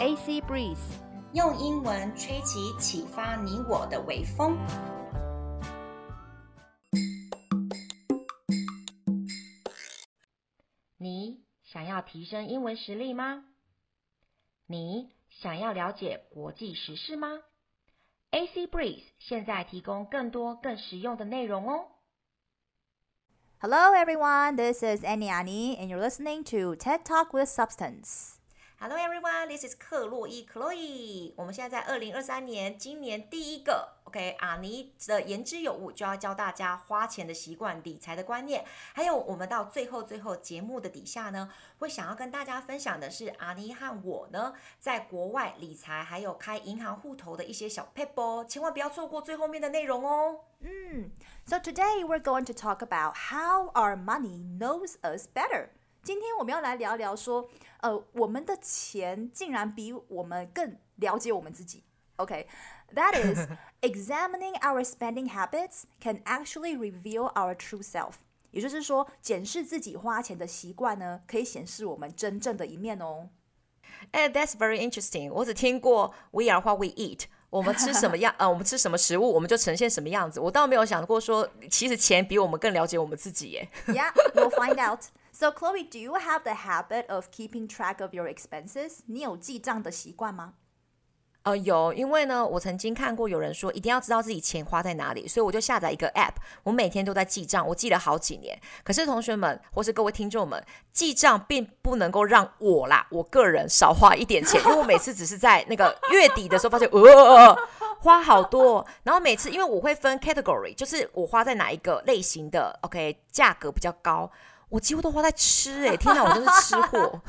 AC Breeze，用英文吹起启发你我的微风。你想要提升英文实力吗？你想要了解国际时事吗？AC Breeze 现在提供更多更实用的内容哦。Hello everyone, this is Annie Annie, and you're listening to TED Talk with Substance. Hello everyone, this is 克洛伊 Chloe。我们现在在二零二三年，今年第一个。OK，阿尼的言之有物，就要教大家花钱的习惯、理财的观念。还有，我们到最后最后节目的底下呢，会想要跟大家分享的是阿尼和我呢，在国外理财还有开银行户头的一些小撇步，千万不要错过最后面的内容哦。嗯，So today we're going to talk about how our money knows us better。今天我们要来聊聊说，呃，我们的钱竟然比我们更了解我们自己。OK。That is, examining our spending habits can actually reveal our true self. 也就是说，检视自己花钱的习惯呢，可以显示我们真正的一面哦。哎、hey，That's very interesting. 我只听过 We are what we eat. 我们吃什么样，呃，我们吃什么食物，我们就呈现什么样子。我倒没有想过说，其实钱比我们更了解我们自己耶。Yeah, we'll find out. So, Chloe, do you have the habit of keeping track of your expenses? 你有记账的习惯吗？呃，有，因为呢，我曾经看过有人说一定要知道自己钱花在哪里，所以我就下载一个 app，我每天都在记账，我记了好几年。可是同学们或是各位听众们，记账并不能够让我啦，我个人少花一点钱，因为我每次只是在那个月底的时候发现，呃，呃，花好多，然后每次因为我会分 category，就是我花在哪一个类型的，OK，价格比较高，我几乎都花在吃，诶，天哪，我真是吃货。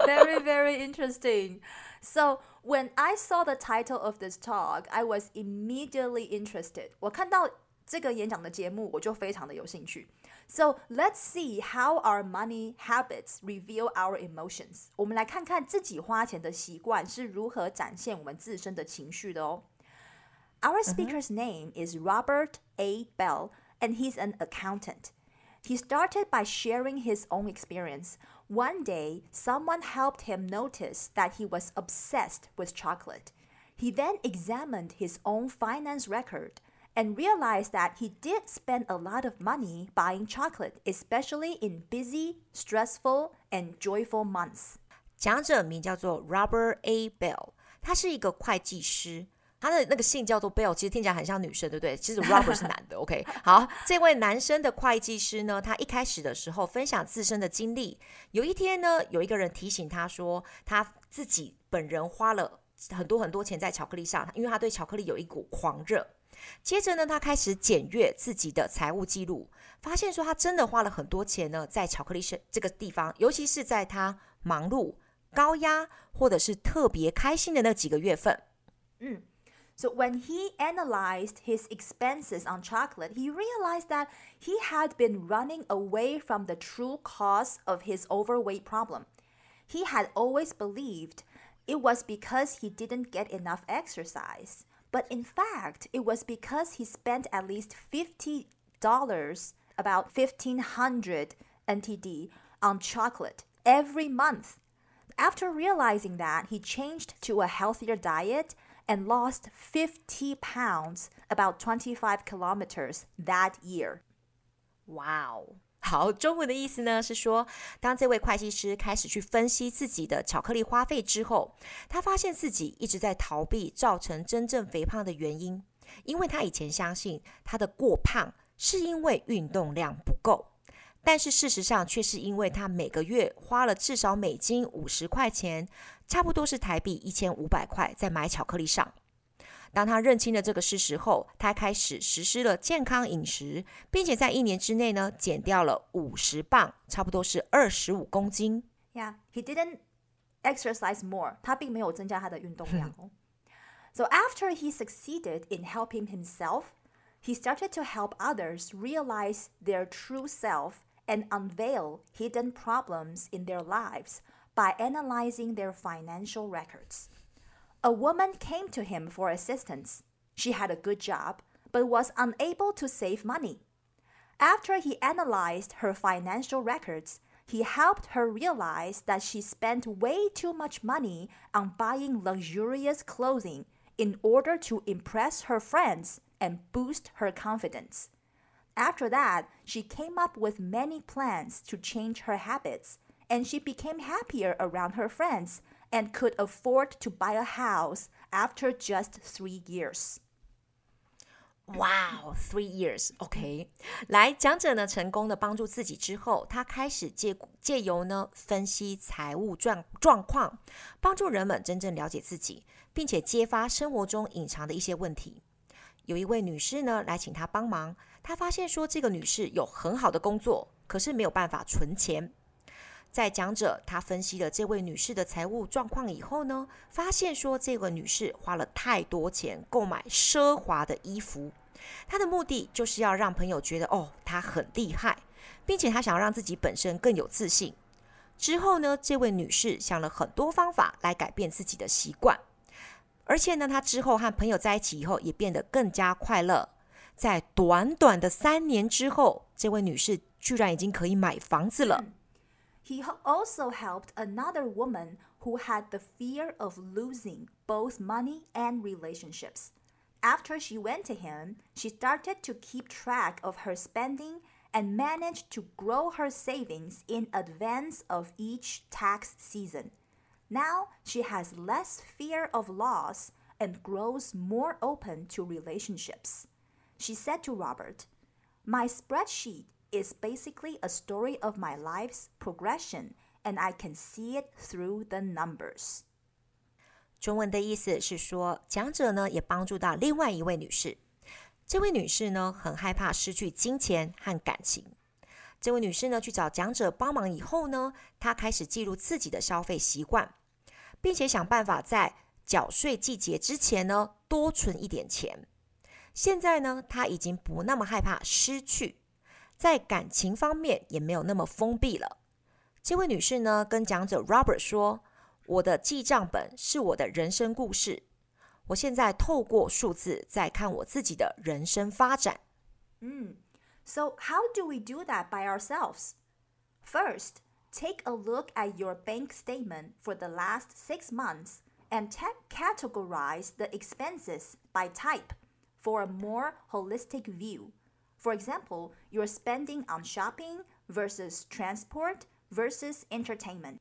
Very, very interesting. So when I saw the title of this talk, I was immediately interested. 我看到这个演讲的节目，我就非常的有兴趣。So let's see how our money habits reveal our emotions. 我们来看看自己花钱的习惯是如何展现我们自身的情绪的哦。Our speaker's name is Robert A. Bell, and he's an accountant. He started by sharing his own experience. One day, someone helped him notice that he was obsessed with chocolate. He then examined his own finance record and realized that he did spend a lot of money buying chocolate, especially in busy, stressful, and joyful months. 讲者名叫做 Robert A. Bell，他是一个会计师。 他的那个姓叫做 Bell，其实听起来很像女生，对不对？其实 Robert 是男的。OK，好，这位男生的会计师呢，他一开始的时候分享自身的经历。有一天呢，有一个人提醒他说，他自己本人花了很多很多钱在巧克力上，因为他对巧克力有一股狂热。接着呢，他开始检阅自己的财务记录，发现说他真的花了很多钱呢，在巧克力这这个地方，尤其是在他忙碌、高压或者是特别开心的那几个月份。嗯。So when he analyzed his expenses on chocolate, he realized that he had been running away from the true cause of his overweight problem. He had always believed it was because he didn't get enough exercise. But in fact, it was because he spent at least $50, about 1500 NTD, on chocolate every month. After realizing that, he changed to a healthier diet and lost 50 pounds, about 25 kilometers that year. Wow. 好，中文的意思呢是说，当这位会计师开始去分析自己的巧克力花费之后，他发现自己一直在逃避造成真正肥胖的原因，因为他以前相信他的过胖是因为运动量不够。但是事实上，却是因为他每个月花了至少美金五十块钱，差不多是台币一千五百块，在买巧克力上。当他认清了这个事实后，他开始实施了健康饮食，并且在一年之内呢，减掉了五十磅，差不多是二十五公斤。Yeah, he didn't exercise more. 他并没有增加他的运动量。 So after he succeeded in helping himself, he started to help others realize their true self. and unveil hidden problems in their lives by analyzing their financial records. A woman came to him for assistance. She had a good job, but was unable to save money. After he analyzed her financial records, he helped her realize that she spent way too much money on buying luxurious clothing in order to impress her friends and boost her confidence. After that, she came up with many plans to change her habits, and she became happier around her friends and could afford to buy a house after just three years. Wow, three years, OK。来，讲者呢成功的帮助自己之后，他开始借借由呢分析财务状状况，帮助人们真正了解自己，并且揭发生活中隐藏的一些问题。有一位女士呢来请他帮忙， 他发现说这个女士有很好的工作，可是没有办法存钱。在讲者他分析了这位女士的财务状况以后呢，发现说这个女士花了太多钱购买奢华的衣服，她的目的就是要让朋友觉得哦，她很厉害，并且她想要让自己本身更有自信。之后呢，这位女士想了很多方法来改变自己的习惯，而且呢，她之后和朋友在一起以后也变得更加快乐。在短短的三年之后，这位女士居然已经可以买房子了。He also helped another woman who had the fear of losing both money and relationships. After she went to him, she started to keep track of her spending and managed to grow her savings in advance of each tax season. Now she has less fear of loss and grows more open to relationships. She said to Robert, My spreadsheet is basically a story of my life's progression, and I can see it through the numbers. 中文的意思是说，讲者呢也帮助到另外一位女士。这位女士呢很害怕失去金钱和感情。这位女士呢去找讲者帮忙以后呢，她开始记录自己的消费习惯，并且想办法在缴税季节之前呢多存一点钱。现在呢，她已经不那么害怕失去。在感情方面也没有那么封闭了。这位女士呢，跟讲者 Robert 说：“我的记账本是我的人生故事。我现在透过数字在看我自己的人生发展。”嗯，So how do we do that by ourselves? First, take a look at your bank statement for the last six months and categorize the expenses by type for a more holistic view. For example, you're spending on shopping versus transport versus entertainment.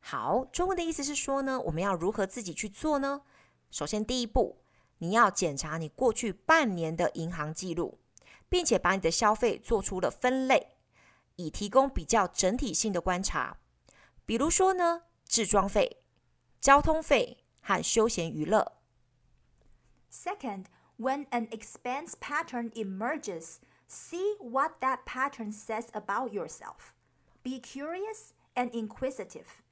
好，中文的意思是说呢，我们要如何自己去做呢？首先，第一步，你要检查你过去半年的银行记录，并且把你的消费做出了分类，以提供比较整体性的观察。比如说呢，置装费、交通费和休闲娱乐。Second. When an expense pattern emerges, see what that pattern says about yourself. Be curious and inquisitive.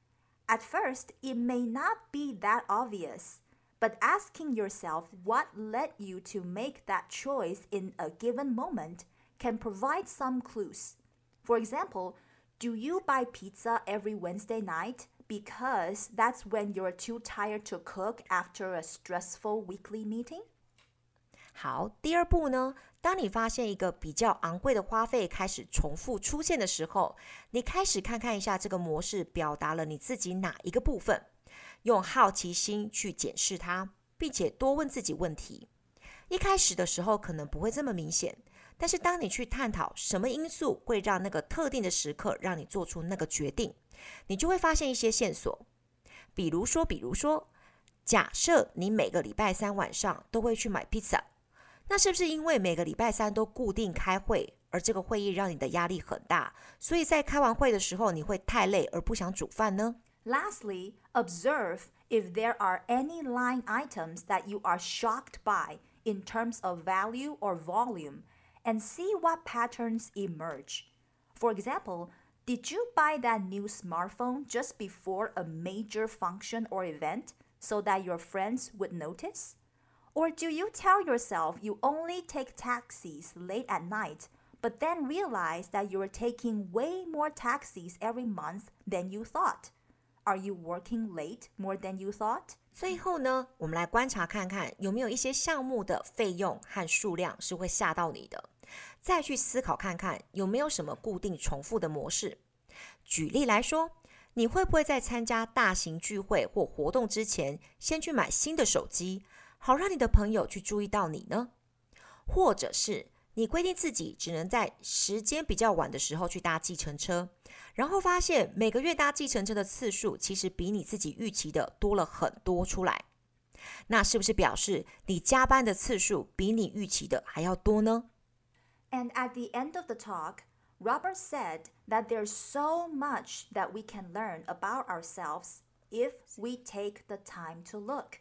At first, it may not be that obvious, but asking yourself what led you to make that choice in a given moment can provide some clues. For example, do you buy pizza every Wednesday night because that's when you're too tired to cook after a stressful weekly meeting? 好，第二步呢，当你发现一个比较昂贵的花费开始重复出现的时候，你开始看看一下这个模式表达了你自己哪一个部分，用好奇心去检视它，并且多问自己问题。一开始的时候可能不会这么明显，但是当你去探讨什么因素会让那个特定的时刻让你做出那个决定，你就会发现一些线索。比如说，比如说，假设你每个礼拜三晚上都会去买披萨。那是不是因为每个礼拜三都固定开会，而这个会议让你的压力很大，所以在开完会的时候你会太累而不想煮饭呢？Lastly, observe if there are any line items that you are shocked by in terms of value or volume, and see what patterns emerge. For example, did you buy that new smartphone just before a major function or event so that your friends would notice? Or do you tell yourself you only take taxis late at night, but then realize that you are taking way more taxis every month than you thought? Are you working late more than you thought? 最后呢，我们来观察看看有没有一些项目的费用和数量是会吓到你的，再去思考看看有没有什么固定重复的模式。举例来说，你会不会在参加大型聚会或活动之前，先去买新的手机，好让你的朋友去注意到你呢？或者是你规定自己只能在时间比较晚的时候去搭计程车，然后发现每个月搭计程车的次数其实比你自己预期的多了很多出来，那是不是表示你加班的次数比你预期的还要多呢？And at the end of the talk, Robert said that there's so much that we can learn about ourselves if we take the time to look.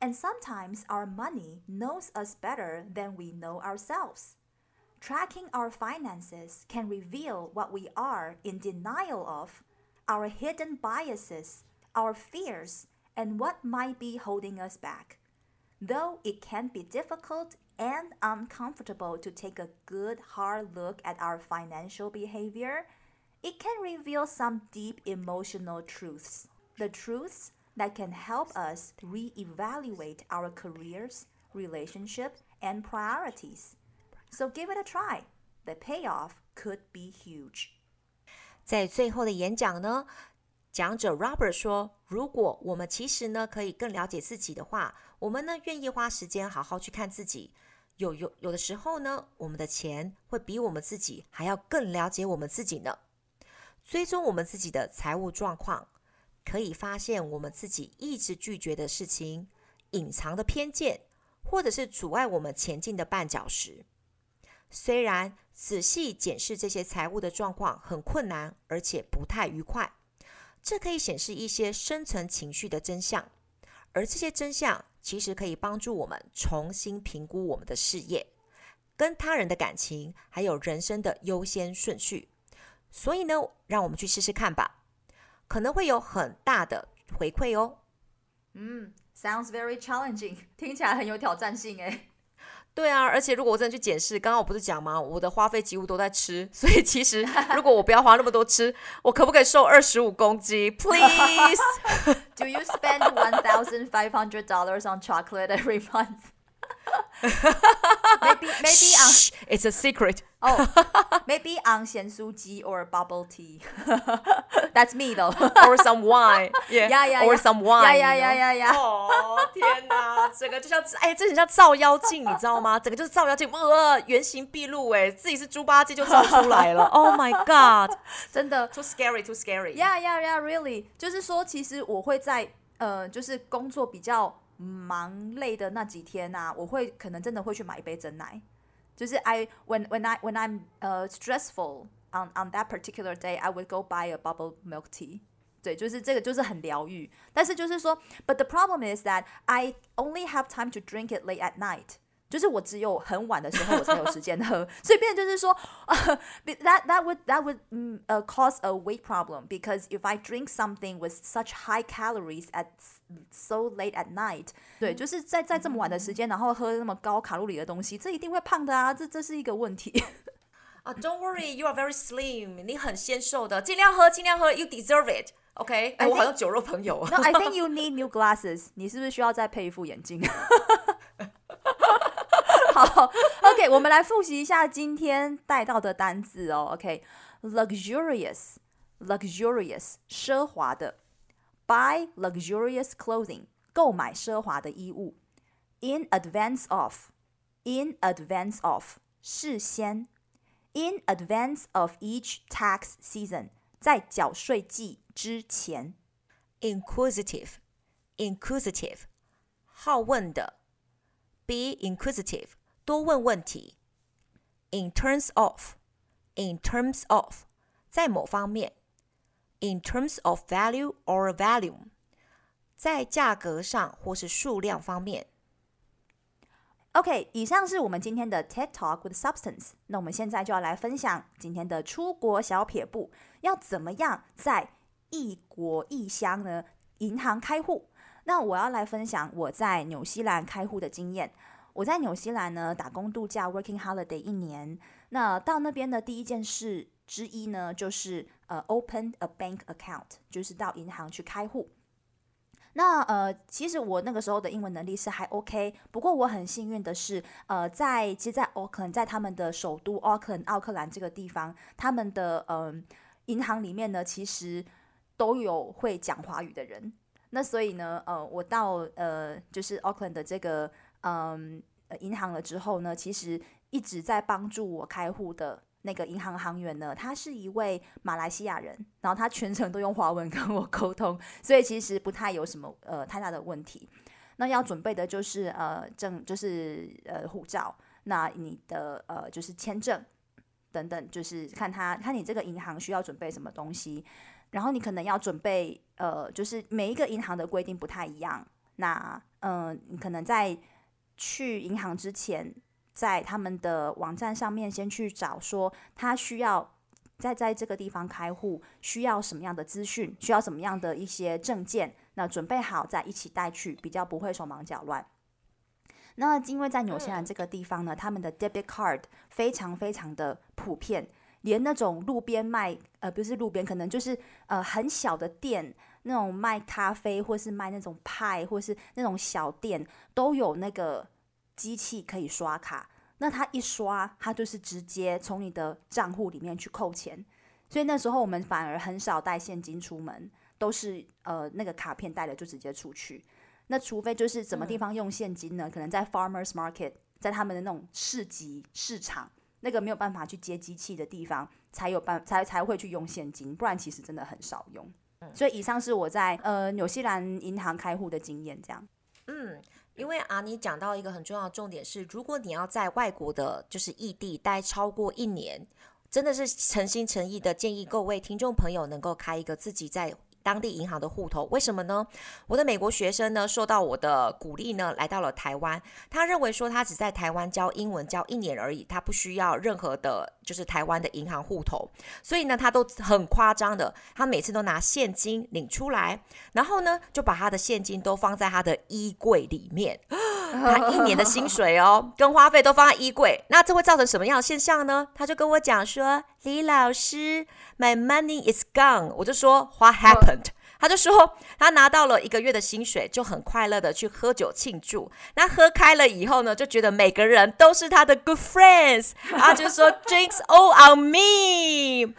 And sometimes our money knows us better than we know ourselves. Tracking our finances can reveal what we are in denial of, our hidden biases, our fears, and what might be holding us back. Though it can be difficult and uncomfortable to take a good hard look at our financial behavior, it can reveal some deep emotional truths. The truths that can help us reevaluate our careers, relationships, and priorities. So give it a try. The payoff could be huge. 在最后的演讲呢，讲者 Robert 说：“如果我们其实呢可以更了解自己的话，我们呢愿意花时间好好去看自己。有有有的时候呢，我们的钱会比我们自己还要更了解我们自己呢。追踪我们自己的财务状况。” 可以发现我们自己一直拒绝的事情、隐藏的偏见，或者是阻碍我们前进的绊脚石。虽然仔细检视这些财务的状况很困难，而且不太愉快，这可以显示一些深层情绪的真相。而这些真相其实可以帮助我们重新评估我们的事业、跟他人的感情，还有人生的优先顺序。所以呢，让我们去试试看吧。可能会有很大的回馈哦。嗯，sounds very challenging，听起来很有挑战性诶。对啊，而且如果我真的去检视，刚刚我不是讲吗？我的花费几乎都在吃，所以其实如果我不要花那么多吃，我可不可以瘦二十五公斤？Please，Do you spend one thousand five hundred dollars on chocolate every month? Maybe maybe on it's a secret. Oh, maybe on 咸酥鸡 or bubble tea. That's me though. Or some wine. Yeah, yeah, yeah. Or some wine. Yeah, yeah, yeah, yeah. 哦天哪，整个就像哎，这很像照妖镜，你知道吗？整个就是照妖镜，呃，原形毕露，哎，自己是猪八戒就照出来了。Oh my god，真的 too scary, too scary. Yeah, yeah, yeah. Really，就是说，其实我会在呃，就是工作比较。忙累的那几天啊，我会可能真的会去买一杯珍奶，就是 I when when I when I'm uh stressful on on that particular day I would go buy a bubble milk tea，对，就是这个就是很疗愈，但是就是说，but the problem is that I only have time to drink it late at night。 就是我只有很晚的时候我才有时间喝，所以变就是说，呃、uh,，that that would that would 嗯呃、uh, cause a weight problem because if I drink something with such high calories at so late at night，对，就是在在这么晚的时间，然后喝那么高卡路里的东西，这一定会胖的啊，这这是一个问题。啊、uh,，Don't worry, you are very slim，你很纤瘦的，尽量喝，尽量喝，you deserve it。OK，哎，我好像酒肉朋友啊。 No, I think you need new glasses，你是不是需要再配一副眼镜？ 好，OK，我们来复习一下今天带到的单字哦。OK，luxurious，luxurious，奢华的；buy luxurious clothing，购买奢华的衣物；in advance of，in advance of，事先；in advance of each tax season，在缴税季之前；inquisitive，inquisitive，好问的；be inquisitive。 多问问题。In terms of, in terms of，在某方面。In terms of value or volume，在价格上或是数量方面。OK，以上是我们今天的 TED Talk with Substance。那我们现在就要来分享今天的出国小撇步，要怎么样在异国异乡呢？银行开户。那我要来分享我在纽西兰开户的经验。我在纽西兰呢打工度假 （working holiday） 一年，那到那边的第一件事之一呢，就是呃 open a bank account，就是到银行去开户。那呃，其实我那个时候的英文能力是还 OK，不过我很幸运的是，呃，在其实，在奥克兰，在他们的首都奥克兰奥克兰这个地方，他们的嗯、银行里面呢，其实都有会讲华语的人。那所以呢，呃，我到呃就是 Auckland 的这个嗯呃银行了之后呢，其实一直在帮助我开户的那个银行行员呢，他是一位马来西亚人，然后他全程都用华文 跟我沟通，所以其实不太有什么呃太大的问题。那要准备的就是呃证，就是呃护照，那你的呃就是签证等等，就是看他看你这个银行需要准备什么东西，然后你可能要准备呃，就是每一个银行的规定不太一样，那嗯、你可能在去银行之前，在他们的网站上面先去找说他需要在在这个地方开户需要什么样的资讯，需要什么样的一些证件。那准备好再一起带去，比较不会手忙脚乱。那因为在纽西兰这个地方呢，他们的 debit card 非常非常的普遍，连那种路边卖呃不是路边，可能就是呃很小的店，那种卖咖啡或是卖那种派或是那种小店，都有那个机器可以刷卡。那他一刷，他就是直接从你的账户里面去扣钱。所以那时候我们反而很少带现金出门。都是呃那个卡片带了就直接出去，那除非就是什么地方用现金呢？嗯、可能在 farmers market，在他们的那种市集市场，那个没有办法去接机器的地方，才有办才才会去用现金，不然其实真的很少用。嗯、所以以上是我在呃纽西兰银行开户的经验，这样。嗯，因为啊，你讲到一个很重要的重点是，如果你要在外国的，就是异地待超过一年，真的是诚心诚意的建议各位听众朋友能够开一个自己在。当地银行的户头，为什么呢？我的美国学生呢，受到我的鼓励呢，来到了台湾。他认为说，他只在台湾教英文教一年而已，他不需要任何的，就是台湾的银行户头。所以呢，他都很夸张的，他每次都拿现金领出来，然后呢，就把他的现金都放在他的衣柜里面。他一年的薪水哦，跟花费都放在衣柜，那这会造成什么样的现象呢？他就跟我讲说，李老师，My money is gone。我就说，What happened？他就说，他拿到了一个月的薪水，就很快乐的去喝酒庆祝。那喝开了以后呢，就觉得每个人都是他的 good friends，他就说 drinks all on me。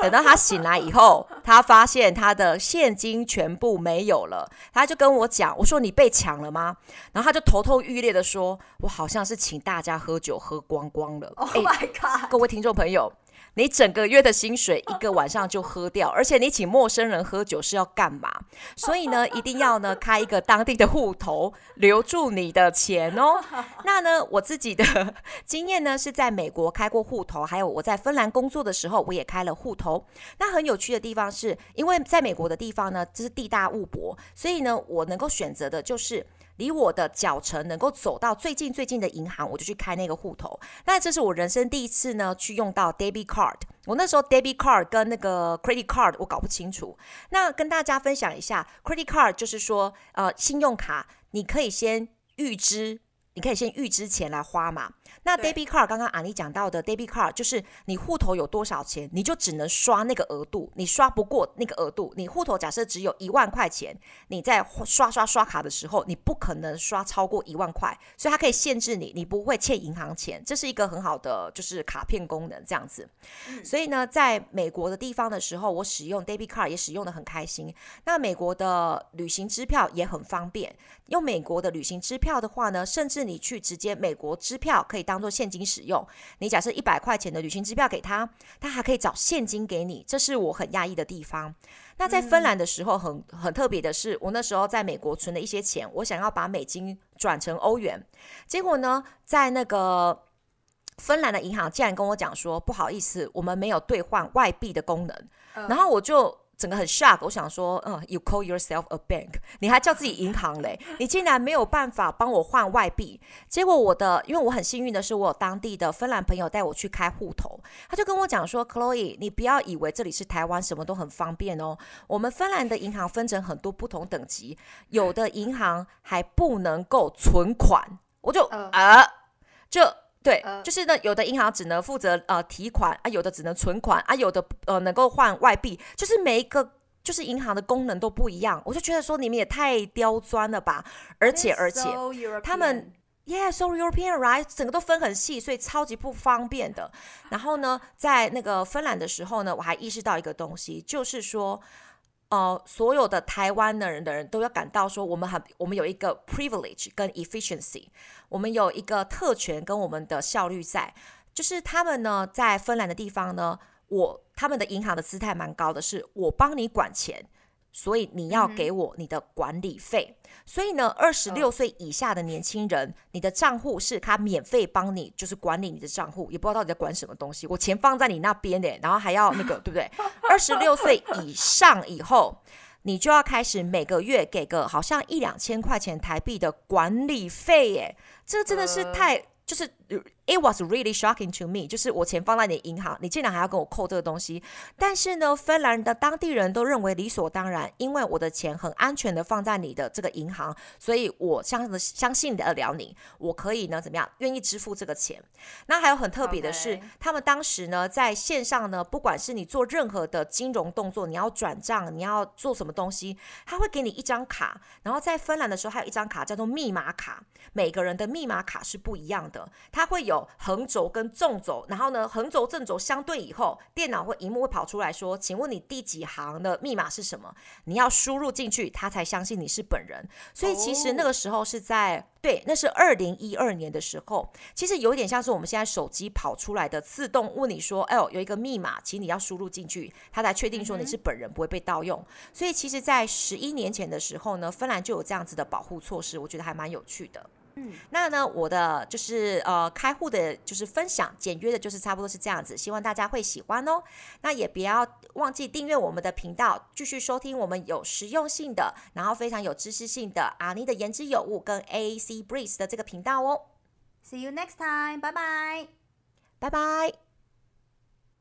等到他醒来以后，他发现他的现金全部没有了，他就跟我讲，我说你被抢了吗？然后他就头痛欲裂的说，我好像是请大家喝酒喝光光了。Oh my god！各位听众朋友。你整个月的薪水一个晚上就喝掉，而且你请陌生人喝酒是要干嘛？所以呢，一定要呢开一个当地的户头，留住你的钱哦。那呢，我自己的 经验呢是在美国开过户头，还有我在芬兰工作的时候，我也开了户头。那很有趣的地方是，因为在美国的地方呢，这是地大物博，所以呢，我能够选择的就是。离我的脚程能够走到最近最近的银行，我就去开那个户头。那这是我人生第一次呢，去用到 debit card。我那时候 debit card 跟那个 credit card 我搞不清楚。那跟大家分享一下，credit card 就是说，呃，信用卡你可以先预支，你可以先预支钱来花嘛。那 debit card 刚刚阿妮讲到的 debit card 就是你户头有多少钱，你就只能刷那个额度，你刷不过那个额度，你户头假设只有一万块钱，你在刷刷刷卡的时候，你不可能刷超过一万块，所以它可以限制你，你不会欠银行钱，这是一个很好的就是卡片功能这样子。所以呢，在美国的地方的时候，我使用 debit card 也使用的很开心。那美国的旅行支票也很方便，用美国的旅行支票的话呢，甚至你去直接美国支票可以当做现金使用，你假设一百块钱的旅行支票给他，他还可以找现金给你，这是我很讶异的地方。那在芬兰的时候很，很很特别的是，我那时候在美国存了一些钱，我想要把美金转成欧元，结果呢，在那个芬兰的银行竟然跟我讲说，不好意思，我们没有兑换外币的功能，然后我就。整个很 shock，我想说，嗯，you call yourself a bank，你还叫自己银行嘞？你竟然没有办法帮我换外币？结果我的，因为我很幸运的是，我有当地的芬兰朋友带我去开户头，他就跟我讲说，Chloe，你不要以为这里是台湾，什么都很方便哦。我们芬兰的银行分成很多不同等级，有的银行还不能够存款，我就啊、呃，就。对，就是呢，有的银行只能负责呃提款啊，有的只能存款啊，有的呃能够换外币，就是每一个就是银行的功能都不一样。我就觉得说你们也太刁钻了吧，而且而且他们 Yeah，so European right，整个都分很细，所以超级不方便的。然后呢，在那个芬兰的时候呢，我还意识到一个东西，就是说，呃，所有的台湾的人的人都要感到说，我们很，我们有一个 privilege 跟 efficiency，我们有一个特权跟我们的效率在，就是他们呢，在芬兰的地方呢，我他们的银行的姿态蛮高的，是我帮你管钱。所以你要给我你的管理费。所以呢，二十六岁以下的年轻人，你的账户是他免费帮你，就是管理你的账户，也不知道到底在管什么东西。我钱放在你那边的，然后还要那个，对不对？二十六岁以上以后，你就要开始每个月给个好像一两千块钱台币的管理费，耶，这真的是太就是。It was really shocking to me，就是我钱放在你银行，你竟然还要跟我扣这个东西。但是呢，芬兰的当地人都认为理所当然，因为我的钱很安全的放在你的这个银行，所以我相相信得了你，我可以呢怎么样，愿意支付这个钱。那还有很特别的是.他们当时呢在线上呢，不管是你做任何的金融动作，你要转账，你要做什么东西，他会给你一张卡。然后在芬兰的时候，还有一张卡叫做密码卡，每个人的密码卡是不一样的，它会有。横轴跟纵轴，然后呢，横轴正轴相对以后，电脑或荧幕会跑出来说：“请问你第几行的密码是什么？”你要输入进去，他才相信你是本人。所以其实那个时候是在、oh. 对，那是二零一二年的时候，其实有点像是我们现在手机跑出来的自动问你说：“哎呦，有一个密码，请你要输入进去，他才确定说你是本人，不会被盗用。”所以其实，在十一年前的时候呢，芬兰就有这样子的保护措施，我觉得还蛮有趣的。嗯，那呢，我的就是呃，开户的，就是分享简约的，就是差不多是这样子，希望大家会喜欢哦。那也不要忘记订阅我们的频道，继续收听我们有实用性的，然后非常有知识性的阿妮的言之有物跟 AAC Breeze 的这个频道哦。See you next time，拜拜，拜拜。